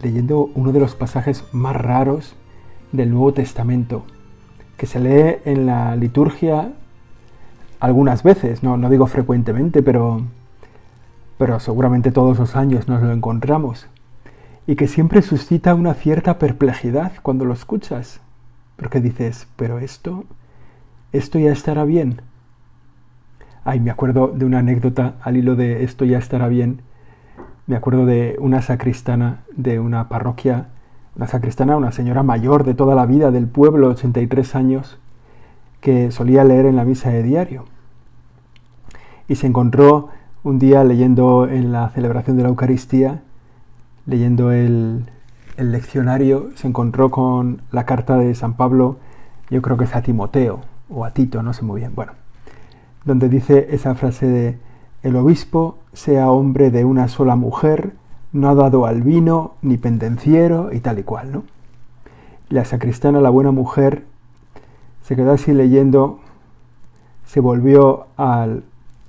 leyendo uno de los pasajes más raros del Nuevo Testamento, que se lee en la liturgia algunas veces, no, no digo frecuentemente, pero, pero seguramente todos los años nos lo encontramos, y que siempre suscita una cierta perplejidad cuando lo escuchas, porque dices, pero esto, esto ya estará bien. Ay, me acuerdo de una anécdota al hilo de esto ya estará bien, me acuerdo de una sacristana de una parroquia, una sacristana, una señora mayor de toda la vida del pueblo, 83 años, que solía leer en la misa de diario. Y se encontró un día leyendo en la celebración de la Eucaristía, leyendo el, leccionario, se encontró con la carta de San Pablo, yo creo que es a Timoteo o a Tito, no sé muy bien, bueno, donde dice esa frase de el obispo, sea hombre de una sola mujer, no ha dado al vino, ni pendenciero, y tal y cual, ¿no? La sacristana, la buena mujer, se quedó así leyendo, se volvió al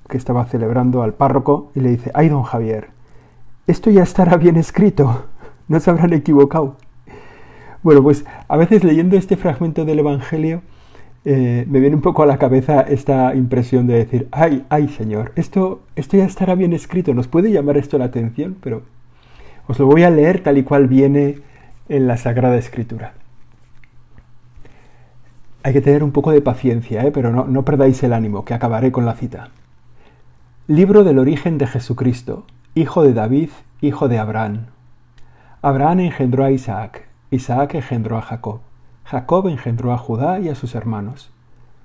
que estaba celebrando, al párroco, y le dice, ay, don Javier, esto ya estará bien escrito, no se habrán equivocado. Bueno, pues a veces leyendo este fragmento del Evangelio, eh, me viene un poco a la cabeza esta impresión de decir, ay, ay Señor, esto, esto ya estará bien escrito, nos puede llamar esto la atención, pero os lo voy a leer tal y cual viene en la Sagrada Escritura. Hay que tener un poco de paciencia, ¿eh? pero no, no perdáis el ánimo, que acabaré con la cita. Libro del origen de Jesucristo, hijo de David, hijo de Abraham. Abraham engendró a Isaac, Isaac engendró a Jacob. Jacob engendró a Judá y a sus hermanos.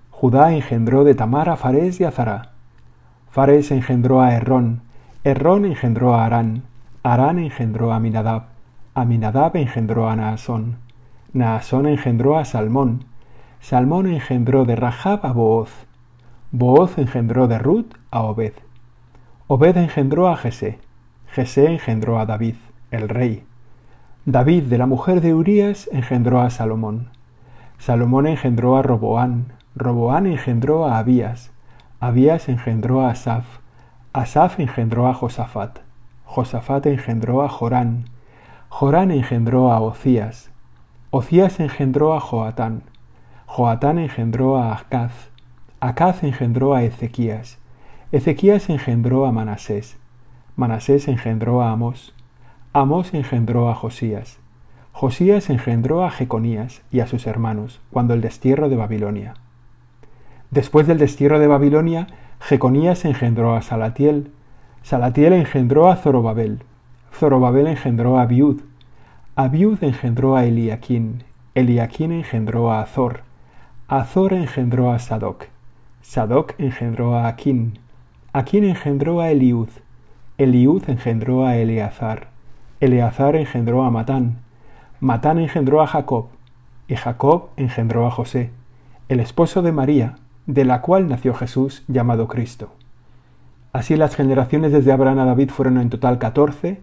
Judá engendró de Tamar a Fares y a Zará. Fares engendró a Errón. Errón engendró a Arán. Arán engendró a Aminadab. Aminadab engendró a Naasón. Naasón engendró a Salmón. Salmón engendró de Rahab a Booz. Booz engendró de Ruth a Obed. Obed engendró a Jesé. Jesé engendró a David, el rey. David de la mujer de Urías engendró a Salomón. Salomón engendró a Roboán. Roboán engendró a Abías. Abías engendró a Asaf. Asaf engendró a Josafat. Josafat engendró a Jorán. Jorán engendró a Ocías. Ocías engendró a Joatán. Joatán engendró a Acaz. Acaz engendró a Ezequías. Ezequías engendró a Manasés. Manasés engendró a Amós. Amós engendró a Josías. Josías engendró a Jeconías y a sus hermanos cuando el destierro de Babilonia. Después del destierro de Babilonia, Jeconías engendró a Salatiel. Salatiel engendró a Zorobabel. Zorobabel engendró a Abiud. Abiud engendró a Eliaquín. Eliaquín engendró a Azor. Azor engendró a Sadoc. Sadoc engendró a Aquín. Aquín engendró a Eliud. Eliud engendró a Eleazar. Eleazar engendró a Matán, Matán engendró a Jacob, y Jacob engendró a José, el esposo de María, de la cual nació Jesús llamado Cristo. Así las generaciones desde Abraham a David fueron en total catorce,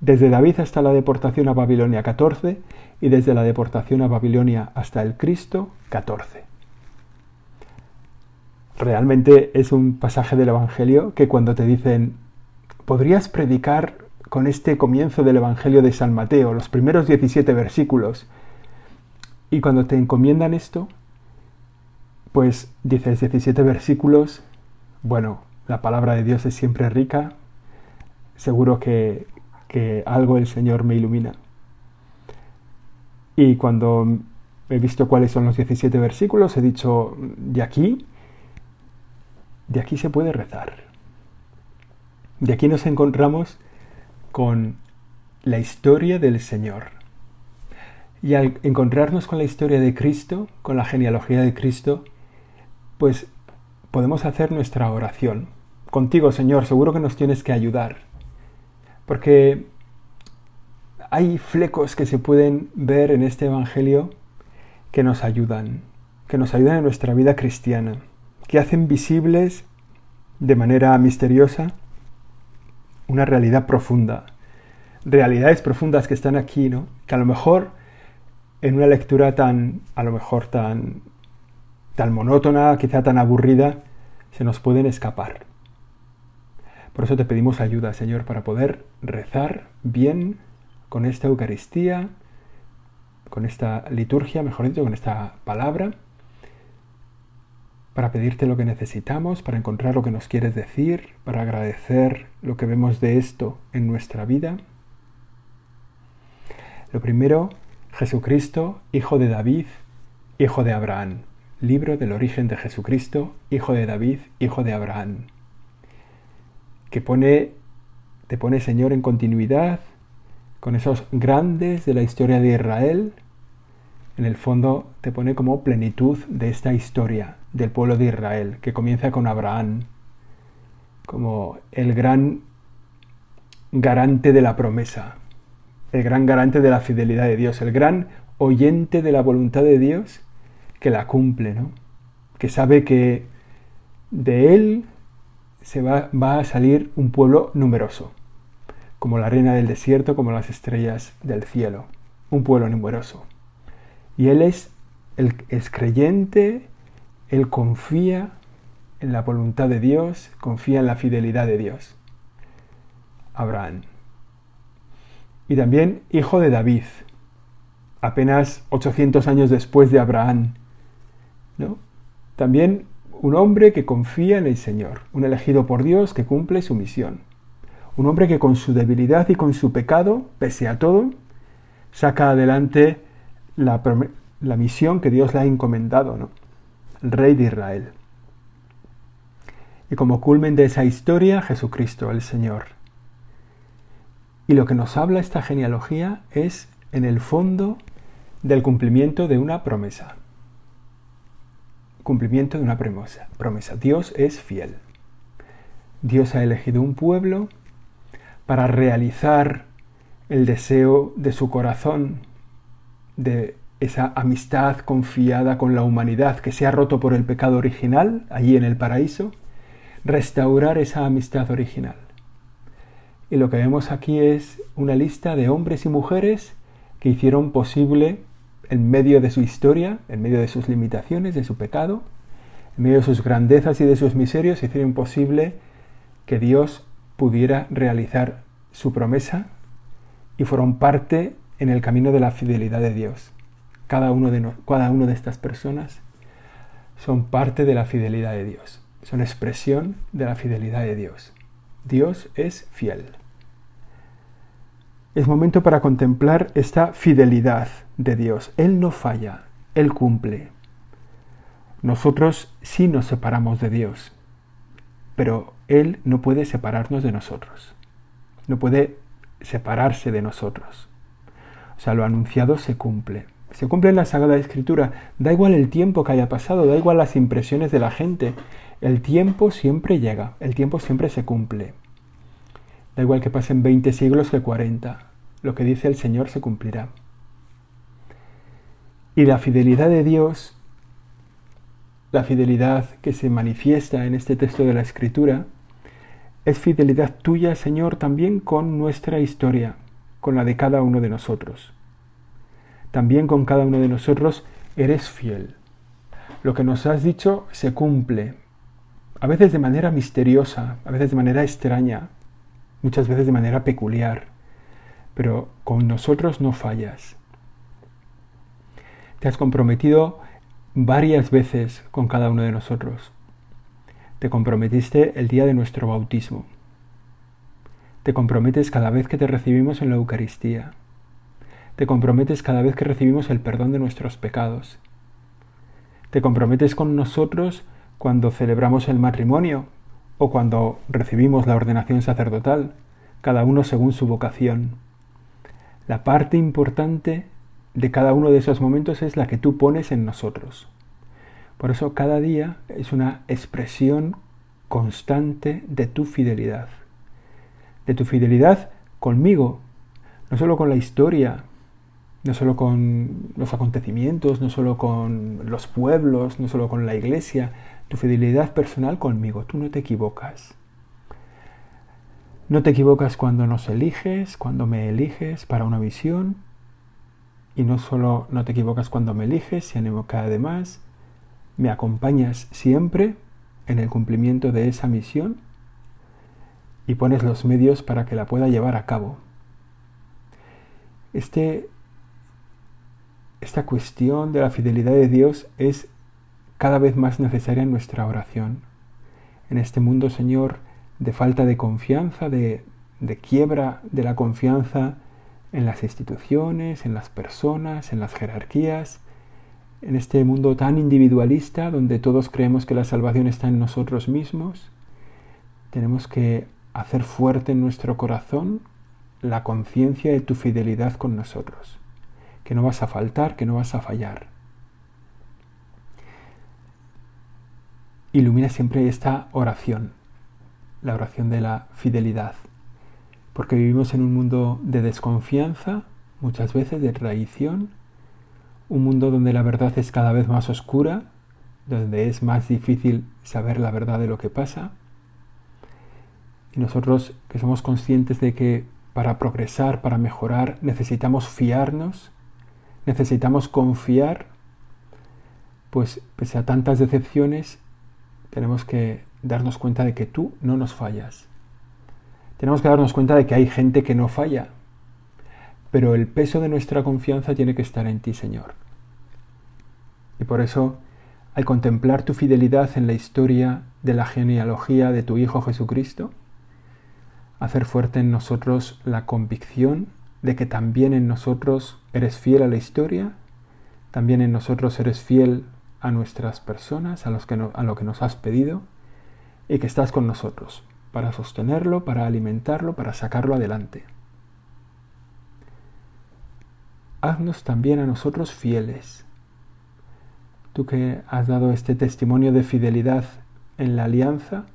desde David hasta la deportación a Babilonia catorce, y desde la deportación a Babilonia hasta el Cristo catorce. Realmente es un pasaje del Evangelio que cuando te dicen, ¿podrías predicar con este comienzo del Evangelio de San Mateo, los primeros 17 versículos. Y cuando te encomiendan esto, pues dices 17 versículos, bueno, la palabra de Dios es siempre rica, seguro que, que algo el Señor me ilumina. Y cuando he visto cuáles son los 17 versículos, he dicho, de aquí, de aquí se puede rezar. De aquí nos encontramos con la historia del Señor. Y al encontrarnos con la historia de Cristo, con la genealogía de Cristo, pues podemos hacer nuestra oración. Contigo, Señor, seguro que nos tienes que ayudar. Porque hay flecos que se pueden ver en este Evangelio que nos ayudan, que nos ayudan en nuestra vida cristiana, que hacen visibles de manera misteriosa una realidad profunda, realidades profundas que están aquí, ¿no? Que a lo mejor en una lectura tan, a lo mejor tan, tan monótona, quizá tan aburrida, se nos pueden escapar. Por eso te pedimos ayuda, Señor, para poder rezar bien con esta Eucaristía, con esta liturgia, mejor dicho, con esta palabra, para pedirte lo que necesitamos, para encontrar lo que nos quieres decir, para agradecer lo que vemos de esto en nuestra vida. Lo primero, Jesucristo, hijo de David, hijo de Abraham. Libro del origen de Jesucristo, hijo de David, hijo de Abraham. Que pone, te pone Señor en continuidad con esos grandes de la historia de Israel. En el fondo te pone como plenitud de esta historia del pueblo de Israel, que comienza con Abraham, como el gran garante de la promesa, el gran garante de la fidelidad de Dios, el gran oyente de la voluntad de Dios que la cumple, ¿no? que sabe que de él se va, va a salir un pueblo numeroso, como la arena del desierto, como las estrellas del cielo, un pueblo numeroso. Y él es, el, es creyente, él confía en la voluntad de Dios, confía en la fidelidad de Dios. Abraham y también hijo de David, apenas 800 años después de Abraham. ¿no? También un hombre que confía en el Señor, un elegido por Dios que cumple su misión. Un hombre que con su debilidad y con su pecado, pese a todo, saca adelante la, misión que Dios le ha encomendado, ¿no? Rey de Israel. Y como culmen de esa historia, Jesucristo, el Señor, y lo que nos habla esta genealogía es, en el fondo, del cumplimiento de una promesa. Cumplimiento de una promesa. promesa. Dios es fiel. Dios ha elegido un pueblo para realizar el deseo de su corazón, de esa amistad confiada con la humanidad que se ha roto por el pecado original, allí en el paraíso, restaurar esa amistad original. Y lo que vemos aquí es una lista de hombres y mujeres que hicieron posible, en medio de su historia, en medio de sus limitaciones, de su pecado, en medio de sus grandezas y de sus miserios, hicieron posible que Dios pudiera realizar su promesa y fueron parte en el camino de la fidelidad de Dios. Cada uno de, cada uno de estas personas son parte de la fidelidad de Dios, son expresión de la fidelidad de Dios. Dios es fiel. Es momento para contemplar esta fidelidad de Dios. Él no falla, Él cumple. Nosotros sí nos separamos de Dios, pero Él no puede separarnos de nosotros. No puede separarse de nosotros. O sea, lo anunciado se cumple. Se cumple en la Sagrada Escritura. Da igual el tiempo que haya pasado, da igual las impresiones de la gente. El tiempo siempre llega, el tiempo siempre se cumple. Da igual que pasen 20 siglos que 40. Lo que dice el Señor se cumplirá. Y la fidelidad de Dios, la fidelidad que se manifiesta en este texto de la Escritura, es fidelidad tuya, Señor, también con nuestra historia, con la de cada uno de nosotros. También con cada uno de nosotros eres fiel. Lo que nos has dicho se cumple, a veces de manera misteriosa, a veces de manera extraña, muchas veces de manera peculiar, pero con nosotros no fallas. Te has comprometido varias veces con cada uno de nosotros. Te comprometiste el día de nuestro bautismo. Te comprometes cada vez que te recibimos en la Eucaristía. Te comprometes cada vez que recibimos el perdón de nuestros pecados. Te comprometes con nosotros cuando celebramos el matrimonio o cuando recibimos la ordenación sacerdotal, cada uno según su vocación. La parte importante de cada uno de esos momentos es la que tú pones en nosotros. Por eso cada día es una expresión constante de tu fidelidad. De tu fidelidad conmigo, no solo con la historia, no solo con los acontecimientos, no solo con los pueblos, no solo con la iglesia, tu fidelidad personal conmigo. Tú no te equivocas. No te equivocas cuando nos eliges, cuando me eliges para una visión. Y no solo no te equivocas cuando me eliges, sino que además me acompañas siempre en el cumplimiento de esa misión y pones los medios para que la pueda llevar a cabo. Este esta cuestión de la fidelidad de Dios es cada vez más necesaria en nuestra oración. En este mundo, Señor, de falta de confianza, de, de quiebra de la confianza en las instituciones, en las personas, en las jerarquías, en este mundo tan individualista donde todos creemos que la salvación está en nosotros mismos, tenemos que hacer fuerte en nuestro corazón la conciencia de tu fidelidad con nosotros que no vas a faltar, que no vas a fallar. Ilumina siempre esta oración, la oración de la fidelidad, porque vivimos en un mundo de desconfianza, muchas veces de traición, un mundo donde la verdad es cada vez más oscura, donde es más difícil saber la verdad de lo que pasa. Y nosotros que somos conscientes de que para progresar, para mejorar, necesitamos fiarnos necesitamos confiar, pues pese a tantas decepciones, tenemos que darnos cuenta de que tú no nos fallas. Tenemos que darnos cuenta de que hay gente que no falla, pero el peso de nuestra confianza tiene que estar en ti, Señor. Y por eso, al contemplar tu fidelidad en la historia de la genealogía de tu Hijo Jesucristo, hacer fuerte en nosotros la convicción de que también en nosotros eres fiel a la historia, también en nosotros eres fiel a nuestras personas, a, los que a lo que nos has pedido, y que estás con nosotros para sostenerlo, para alimentarlo, para sacarlo adelante. Haznos también a nosotros fieles. Tú que has dado este testimonio de fidelidad en la alianza,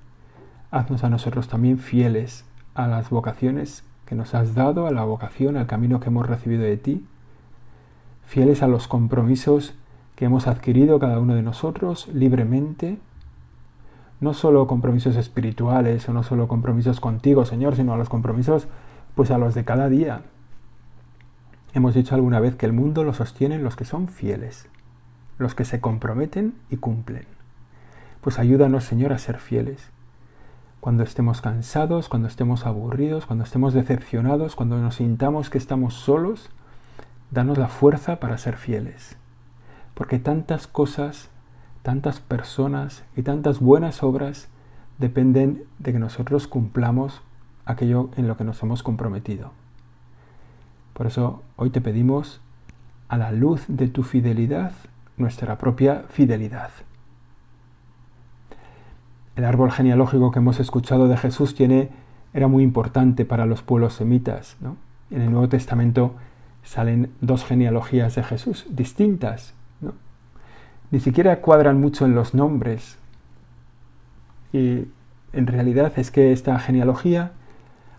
haznos a nosotros también fieles a las vocaciones que nos has dado, a la vocación, al camino que hemos recibido de ti, fieles a los compromisos que hemos adquirido cada uno de nosotros libremente, no solo compromisos espirituales o no solo compromisos contigo, Señor, sino a los compromisos, pues a los de cada día. Hemos dicho alguna vez que el mundo lo sostienen los que son fieles, los que se comprometen y cumplen. Pues ayúdanos, Señor, a ser fieles cuando estemos cansados, cuando estemos aburridos, cuando estemos decepcionados, cuando nos sintamos que estamos solos, danos la fuerza para ser fieles. Porque tantas cosas, tantas personas y tantas buenas obras dependen de que nosotros cumplamos aquello en lo que nos hemos comprometido. Por eso hoy te pedimos, a la luz de tu fidelidad, nuestra propia fidelidad. El árbol genealógico que hemos escuchado de Jesús tiene, era muy importante para los pueblos semitas. En el Nuevo Testamento salen dos genealogías de Jesús distintas. Ni siquiera cuadran mucho en los nombres. Y en realidad es que esta genealogía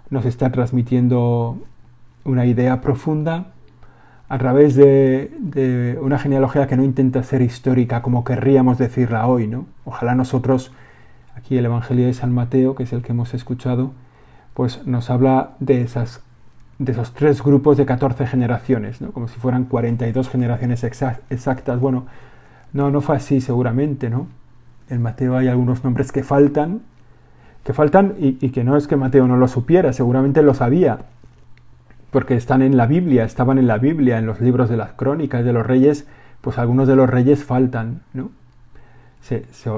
nos está transmitiendo una idea profunda a través de, de, una genealogía que no intenta ser histórica como querríamos decirla hoy, ¿no? Ojalá nosotros Aquí el Evangelio de San Mateo, que es el que hemos escuchado, pues nos habla de, esas, de esos tres grupos de 14 generaciones, ¿no? como si fueran 42 generaciones exactas. Bueno, no, no fue así seguramente, ¿no? En Mateo hay algunos nombres que faltan, que faltan y, que no es que Mateo no lo supiera, seguramente lo sabía, porque están en la Biblia, estaban en la Biblia, en los libros de las crónicas de los reyes, pues algunos de los reyes faltan, ¿no?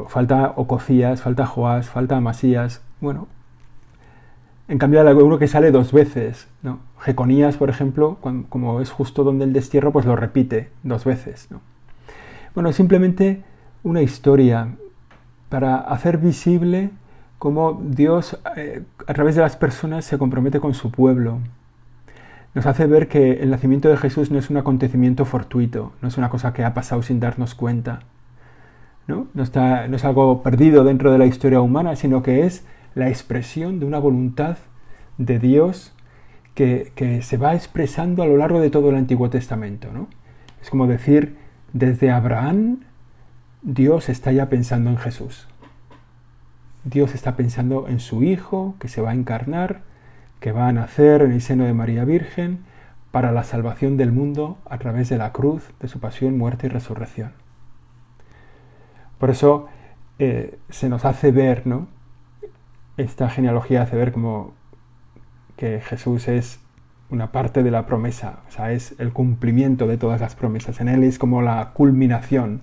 Falta Ococías, falta Joás, falta Amasías. Bueno, en cambio hay uno que sale dos veces. ¿no? Jeconías, por ejemplo, como es justo donde el destierro, pues lo repite dos veces. ¿no? Bueno, simplemente una historia para hacer visible cómo Dios eh, a través de las personas se compromete con su pueblo. Nos hace ver que el nacimiento de Jesús no es un acontecimiento fortuito, no es una cosa que ha pasado sin darnos cuenta ¿no? está, no es algo perdido dentro de la historia humana, sino que es la expresión de una voluntad de Dios que, que, se va expresando a lo largo de todo el Antiguo Testamento. ¿no? Es como decir, desde Abraham Dios está ya pensando en Jesús. Dios está pensando en su Hijo que se va a encarnar, que va a nacer en el seno de María Virgen para la salvación del mundo a través de la cruz, de su pasión, muerte y resurrección. Por eso eh, se nos hace ver, ¿no? Esta genealogía hace ver como que Jesús es una parte de la promesa, o sea, es el cumplimiento de todas las promesas. En Él es como la culminación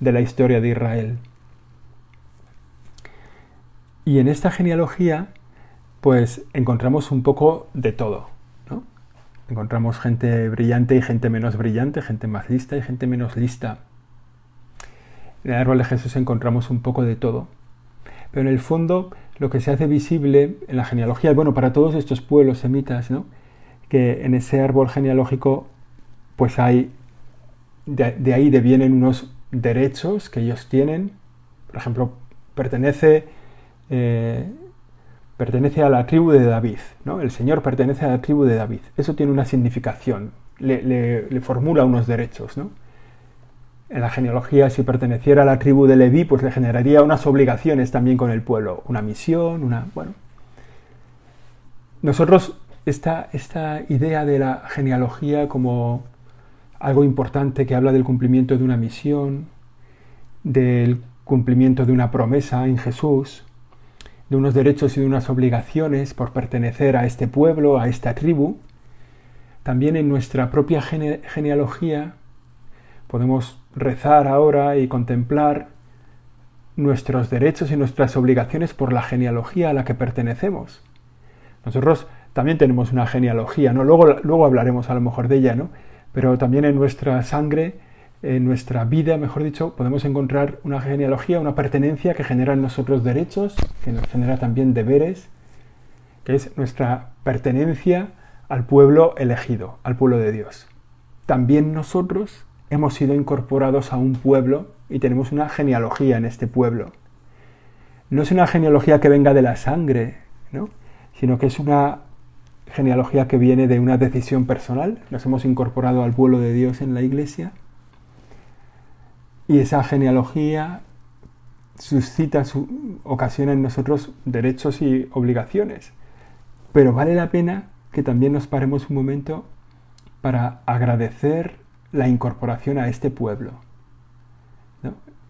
de la historia de Israel. Y en esta genealogía, pues encontramos un poco de todo. ¿no? Encontramos gente brillante y gente menos brillante, gente más lista y gente menos lista. En el árbol de Jesús encontramos un poco de todo. Pero en el fondo, lo que se hace visible en la genealogía, bueno, para todos estos pueblos semitas, ¿no? que en ese árbol genealógico, pues hay, de, ahí devienen unos derechos que ellos tienen. Por ejemplo, pertenece, eh, pertenece a la tribu de David. ¿no? El Señor pertenece a la tribu de David. Eso tiene una significación, le, formula unos derechos. ¿no? En la genealogía, si perteneciera a la tribu de Leví, pues le generaría unas obligaciones también con el pueblo, una misión, una... bueno. Nosotros, esta, esta idea de la genealogía como algo importante que habla del cumplimiento de una misión, del cumplimiento de una promesa en Jesús, de unos derechos y de unas obligaciones por pertenecer a este pueblo, a esta tribu. También en nuestra propia genealogía podemos rezar ahora y contemplar nuestros derechos y nuestras obligaciones por la genealogía a la que pertenecemos. Nosotros también tenemos una genealogía, ¿no? Luego, luego hablaremos a lo mejor de ella, ¿no? pero también en nuestra sangre, en nuestra vida, mejor dicho, podemos encontrar una genealogía, una pertenencia que genera en nosotros derechos, que nos genera también deberes, que es nuestra pertenencia al pueblo elegido, al pueblo de Dios. También nosotros hemos sido incorporados a un pueblo y tenemos una genealogía en este pueblo. No es una genealogía que venga de la sangre, ¿no? sino que es una genealogía que viene de una decisión personal. Nos hemos incorporado al pueblo de Dios en la iglesia. Y esa genealogía suscita, su, ocasiona en nosotros derechos y obligaciones. Pero vale la pena que también nos paremos un momento para agradecer la incorporación a este pueblo.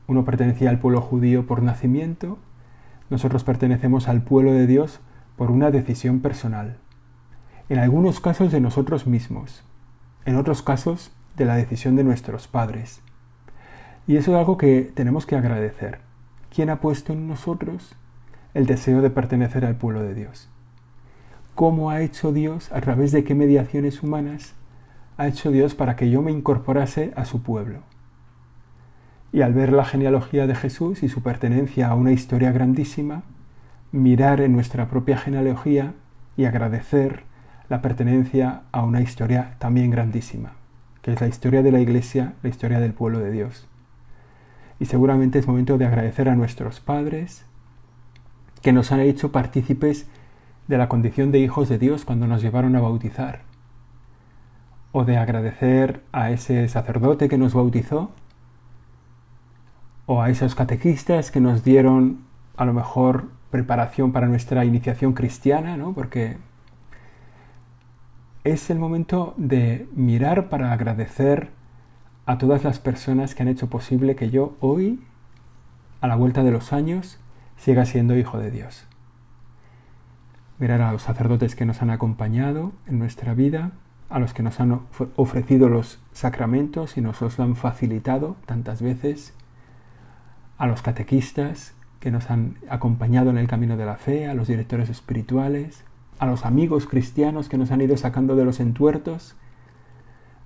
Uno pertenecía al pueblo judío por nacimiento, nosotros pertenecemos al pueblo de Dios por una decisión personal en algunos casos de nosotros mismos, en otros casos de la decisión de nuestros padres. Y eso es algo que tenemos que agradecer. ¿Quién ha puesto en nosotros el deseo de pertenecer al pueblo de Dios? ¿Cómo ha hecho Dios, a través de qué mediaciones humanas, ha hecho Dios para que yo me incorporase a su pueblo? Y al ver la genealogía de Jesús y su pertenencia a una historia grandísima, mirar en nuestra propia genealogía y agradecer la pertenencia a una historia también grandísima, que es la historia de la Iglesia, la historia del pueblo de Dios. Y seguramente es momento de agradecer a nuestros padres que nos han hecho partícipes de la condición de hijos de Dios cuando nos llevaron a bautizar. O de agradecer a ese sacerdote que nos bautizó. O a esos catequistas que nos dieron a lo mejor preparación para nuestra iniciación cristiana, ¿no? Porque es el momento de mirar para agradecer a todas las personas que han hecho posible que yo hoy, a la vuelta de los años, siga siendo hijo de Dios. Mirar a los sacerdotes que nos han acompañado en nuestra vida, a los que nos han ofrecido los sacramentos y nos los han facilitado tantas veces, a los catequistas que nos han acompañado en el camino de la fe, a los directores espirituales, a los amigos cristianos que nos han ido sacando de los entuertos.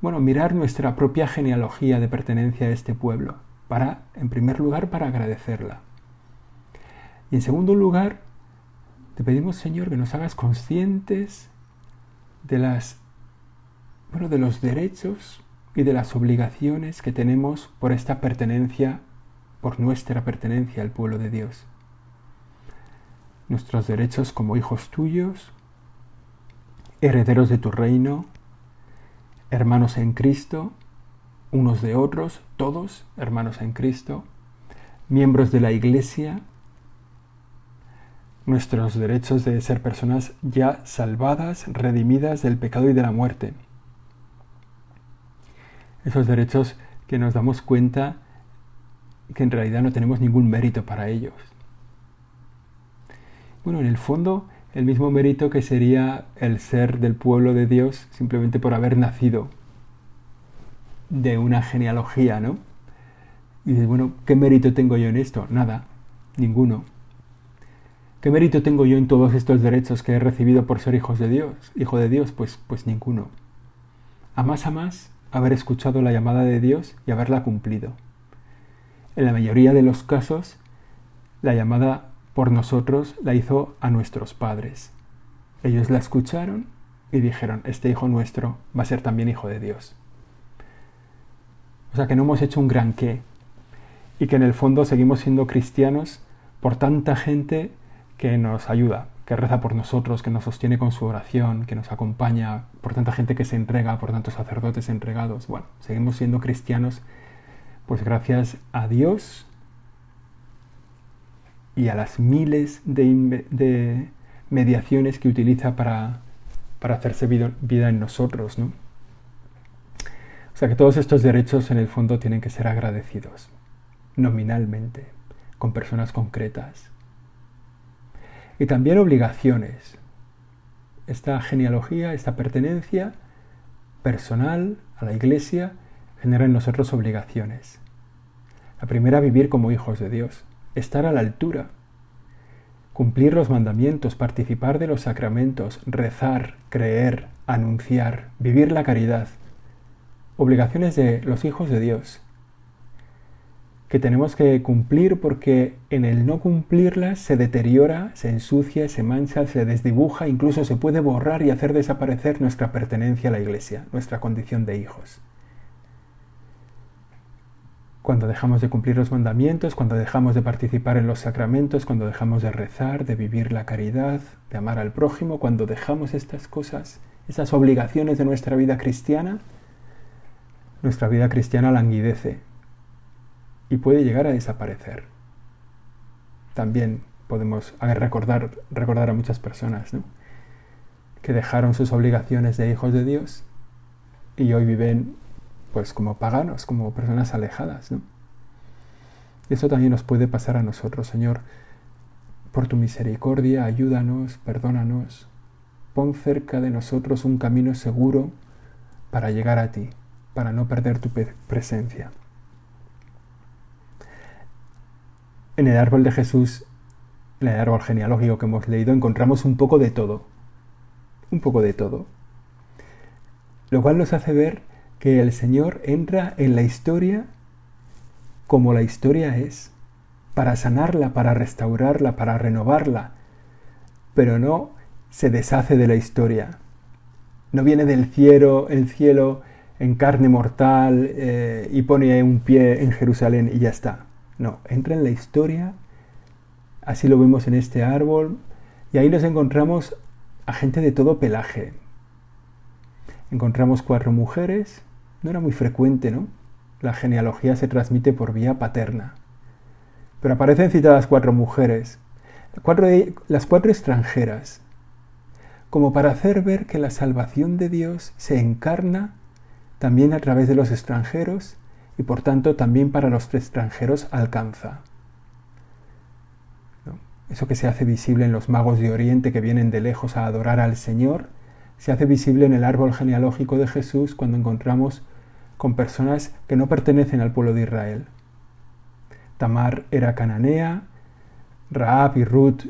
Bueno, mirar nuestra propia genealogía de pertenencia a este pueblo, para, en primer lugar, para agradecerla. Y en segundo lugar, te pedimos, Señor, que nos hagas conscientes de las bueno, de los derechos y de las obligaciones que tenemos por esta pertenencia, por nuestra pertenencia al pueblo de Dios. Nuestros derechos como hijos tuyos, herederos de tu reino, hermanos en Cristo, unos de otros, todos hermanos en Cristo, miembros de la Iglesia, nuestros derechos de ser personas ya salvadas, redimidas del pecado y de la muerte. Esos derechos que nos damos cuenta que en realidad no tenemos ningún mérito para ellos. Bueno, en el fondo, el mismo mérito que sería el ser del pueblo de Dios simplemente por haber nacido de una genealogía, ¿no? Y dices, bueno, ¿qué mérito tengo yo en esto? Nada, ninguno. ¿Qué mérito tengo yo en todos estos derechos que he recibido por ser hijos de Dios? Hijo de Dios, pues, pues ninguno. A más a más, haber escuchado la llamada de Dios y haberla cumplido. En la mayoría de los casos, la llamada por nosotros la hizo a nuestros padres. Ellos la escucharon y dijeron, este hijo nuestro va a ser también hijo de Dios. O sea que no hemos hecho un gran qué y que en el fondo seguimos siendo cristianos por tanta gente que nos ayuda, que reza por nosotros, que nos sostiene con su oración, que nos acompaña, por tanta gente que se entrega, por tantos sacerdotes entregados. Bueno, seguimos siendo cristianos, pues gracias a Dios y a las miles de, mediaciones que utiliza para, para hacerse vida, en nosotros, ¿no? O sea que todos estos derechos en el fondo tienen que ser agradecidos, nominalmente, con personas concretas y también obligaciones. Esta genealogía, esta pertenencia personal a la Iglesia genera en nosotros obligaciones. La primera, vivir como hijos de Dios, estar a la altura, cumplir los mandamientos, participar de los sacramentos, rezar, creer, anunciar, vivir la caridad. Obligaciones de los hijos de Dios que tenemos que cumplir porque en el no cumplirlas se deteriora, se ensucia, se mancha, se desdibuja, incluso se puede borrar y hacer desaparecer nuestra pertenencia a la Iglesia, nuestra condición de hijos. Cuando dejamos de cumplir los mandamientos, cuando dejamos de participar en los sacramentos, cuando dejamos de rezar, de vivir la caridad, de amar al prójimo, cuando dejamos estas cosas, esas obligaciones de nuestra vida cristiana, nuestra vida cristiana languidece, y puede llegar a desaparecer. También podemos recordar, recordar a muchas personas que dejaron sus obligaciones de hijos de Dios y hoy viven pues como paganos, como personas alejadas. ¿no? Eso también nos puede pasar a nosotros, Señor. Por tu misericordia, ayúdanos, perdónanos, pon cerca de nosotros un camino seguro para llegar a ti, para no perder tu presencia. En el árbol de Jesús, en el árbol genealógico que hemos leído, encontramos un poco de todo. Un poco de todo. Lo cual nos hace ver que el Señor entra en la historia como la historia es, para sanarla, para restaurarla, para renovarla, pero no se deshace de la historia. No viene del cielo, el cielo en carne mortal eh, y pone un pie en Jerusalén y ya está. No, entra en la historia, así lo vemos en este árbol, y ahí nos encontramos a gente de todo pelaje. Encontramos cuatro mujeres, no era muy frecuente, ¿no? La genealogía se transmite por vía paterna. Pero aparecen citadas cuatro mujeres, las cuatro extranjeras, como para hacer ver que la salvación de Dios se encarna también a través de los extranjeros y por tanto también para los extranjeros alcanza. Eso que se hace visible en los magos de Oriente que vienen de lejos a adorar al Señor, se hace visible en el árbol genealógico de Jesús cuando encontramos con personas que no pertenecen al pueblo de Israel. Tamar era cananea, Raab y Ruth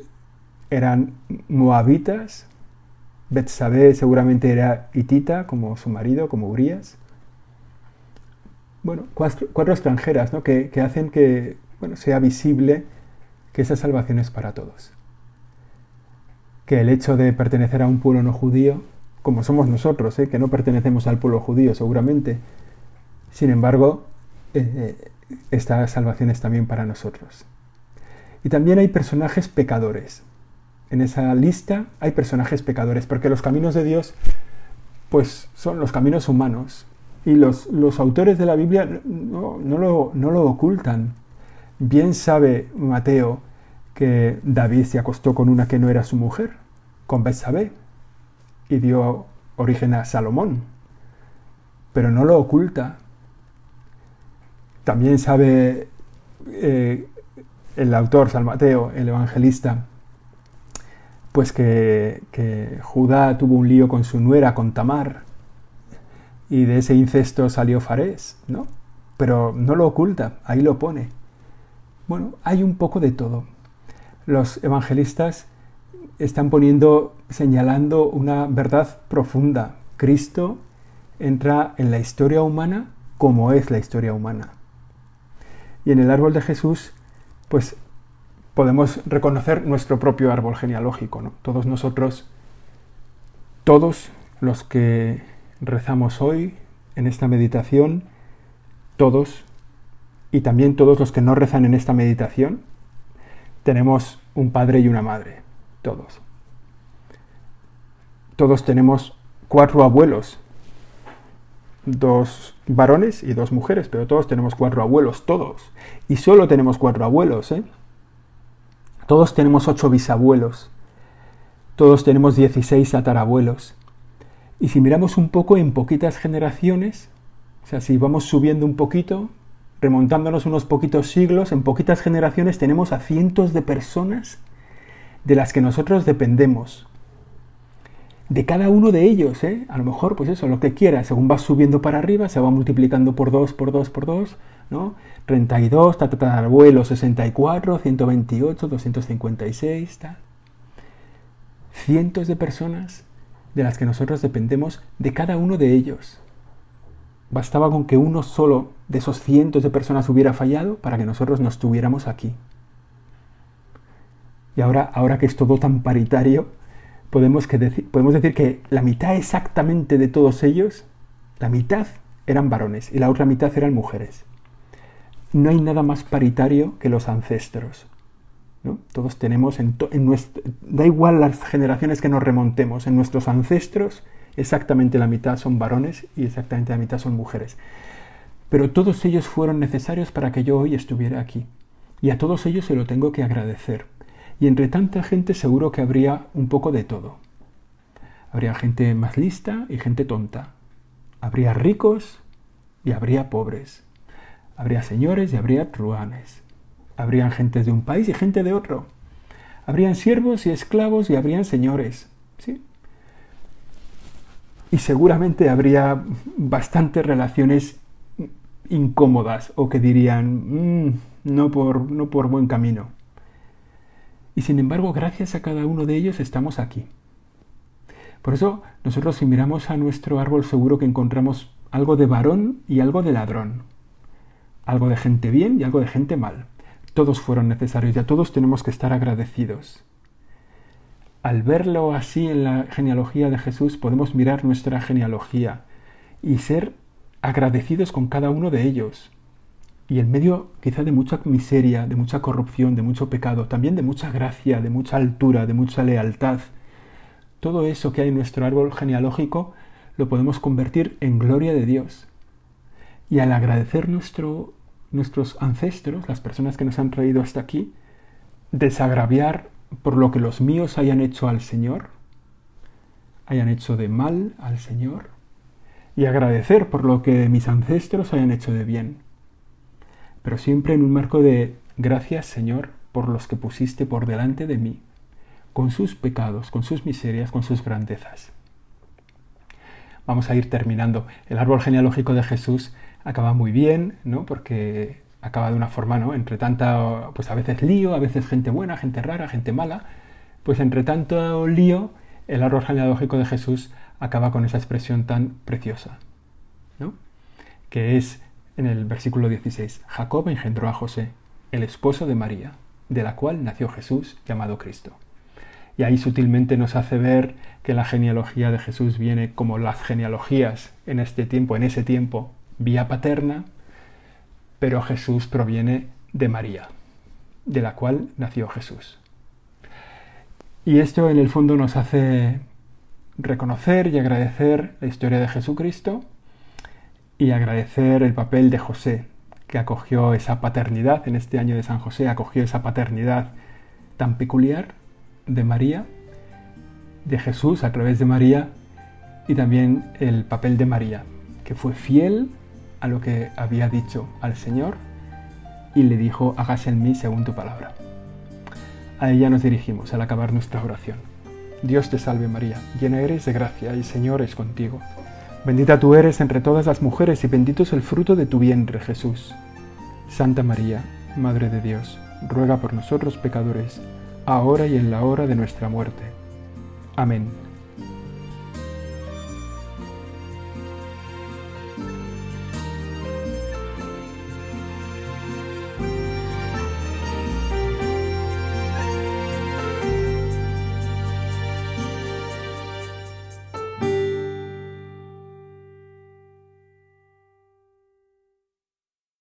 eran moabitas, Betsabé seguramente era hitita como su marido, como Urias, bueno, cuatro, extranjeras ¿no? que, hacen que bueno, sea visible que esa salvación es para todos. Que el hecho de pertenecer a un pueblo no judío, como somos nosotros, ¿eh? que no pertenecemos al pueblo judío seguramente, sin embargo, eh, eh, esta salvación es también para nosotros. Y también hay personajes pecadores. en esa lista hay personajes pecadores, porque los caminos de Dios pues son los caminos humanos. Y los, los autores de la Biblia no, lo, no lo ocultan. Bien sabe Mateo que David se acostó con una que no era su mujer, con Betsabé, y dio origen a Salomón. Pero no lo oculta. También sabe eh, el autor, San Mateo, el evangelista, pues que, Judá tuvo un lío con su nuera, con Tamar, y de ese incesto salió Farés, ¿no? Pero no lo oculta, ahí lo pone. Bueno, hay un poco de todo. Los evangelistas están poniendo, señalando una verdad profunda. Cristo entra en la historia humana como es la historia humana. Y en el árbol de Jesús, pues podemos reconocer nuestro propio árbol genealógico. ¿no? Todos nosotros, todos los que rezamos hoy en esta meditación, todos, y también todos los que no rezan en esta meditación, tenemos un padre y una madre, todos. Todos tenemos cuatro abuelos, dos varones y dos mujeres, pero todos tenemos cuatro abuelos, todos. Y solo tenemos cuatro abuelos, ¿eh? Todos tenemos ocho bisabuelos. Todos tenemos dieciséis tatarabuelos. Y si miramos un poco en poquitas generaciones, o sea, si vamos subiendo un poquito, remontándonos unos poquitos siglos, en poquitas generaciones tenemos a cientos de personas de las que nosotros dependemos. De cada uno de ellos, ¿eh? A lo mejor, pues eso, lo que quiera, según vas subiendo para arriba, se va multiplicando por dos, por dos, por dos, ¿no? 32, tatarabuelo 64, 128, 256, tal. Cientos de personas de las que nosotros dependemos de cada uno de ellos. Bastaba con que uno solo de esos cientos de personas hubiera fallado para que nosotros nos tuviéramos aquí. Y ahora, ahora que es todo tan paritario, podemos, que podemos decir que la mitad exactamente de todos ellos, la mitad eran varones y la otra mitad eran mujeres. No hay nada más paritario que los ancestros. Todos tenemos, en, nuestro, da igual las generaciones que nos remontemos, en nuestros ancestros exactamente la mitad son varones y exactamente la mitad son mujeres. Pero todos ellos fueron necesarios para que yo hoy estuviera aquí. Y a todos ellos se lo tengo que agradecer. Y entre tanta gente seguro que habría un poco de todo. Habría gente más lista y gente tonta. Habría ricos y habría pobres. Habría señores y habría truanes. Habrían gentes de un país y gente de otro. Habrían siervos y esclavos y habrían señores. ¿sí? Y seguramente habría bastantes relaciones incómodas o que dirían, mm, no, por, no por buen camino. Y sin embargo, gracias a cada uno de ellos estamos aquí. Por eso nosotros si miramos a nuestro árbol seguro que encontramos algo de varón y algo de ladrón. Algo de gente bien y algo de gente mal. Todos fueron necesarios y a todos tenemos que estar agradecidos. Al verlo así en la genealogía de Jesús podemos mirar nuestra genealogía y ser agradecidos con cada uno de ellos. Y en medio quizá de mucha miseria, de mucha corrupción, de mucho pecado, también de mucha gracia, de mucha altura, de mucha lealtad, todo eso que hay en nuestro árbol genealógico lo podemos convertir en gloria de Dios. Y al agradecer nuestro, nuestros ancestros, las personas que nos han traído hasta aquí, desagraviar por lo que los míos hayan hecho al Señor, hayan hecho de mal al Señor, y agradecer por lo que mis ancestros hayan hecho de bien. Pero siempre en un marco de gracias Señor por los que pusiste por delante de mí, con sus pecados, con sus miserias, con sus grandezas. Vamos a ir terminando. El árbol genealógico de Jesús acaba muy bien, ¿no? Porque acaba de una forma, ¿no? Entre tanta, pues a veces lío, a veces gente buena, gente rara, gente mala. Pues entre tanto lío, el árbol genealógico de Jesús acaba con esa expresión tan preciosa, ¿no? que es en el versículo 16, Jacob engendró a José, el esposo de María, de la cual nació Jesús llamado Cristo. Y ahí sutilmente nos hace ver que la genealogía de Jesús viene como las genealogías en este tiempo, en ese tiempo, vía paterna, pero Jesús proviene de María, de la cual nació Jesús. Y esto en el fondo nos hace reconocer y agradecer la historia de Jesucristo y agradecer el papel de José, que acogió esa paternidad, en este año de San José, acogió esa paternidad tan peculiar de María, de Jesús a través de María, y también el papel de María, que fue fiel a lo que había dicho al Señor y le dijo, hágase en mí según tu palabra. A ella nos dirigimos al acabar nuestra oración. Dios te salve María, llena eres de gracia, el Señor es contigo. Bendita tú eres entre todas las mujeres y bendito es el fruto de tu vientre Jesús. Santa María, Madre de Dios, ruega por nosotros pecadores, ahora y en la hora de nuestra muerte. Amén.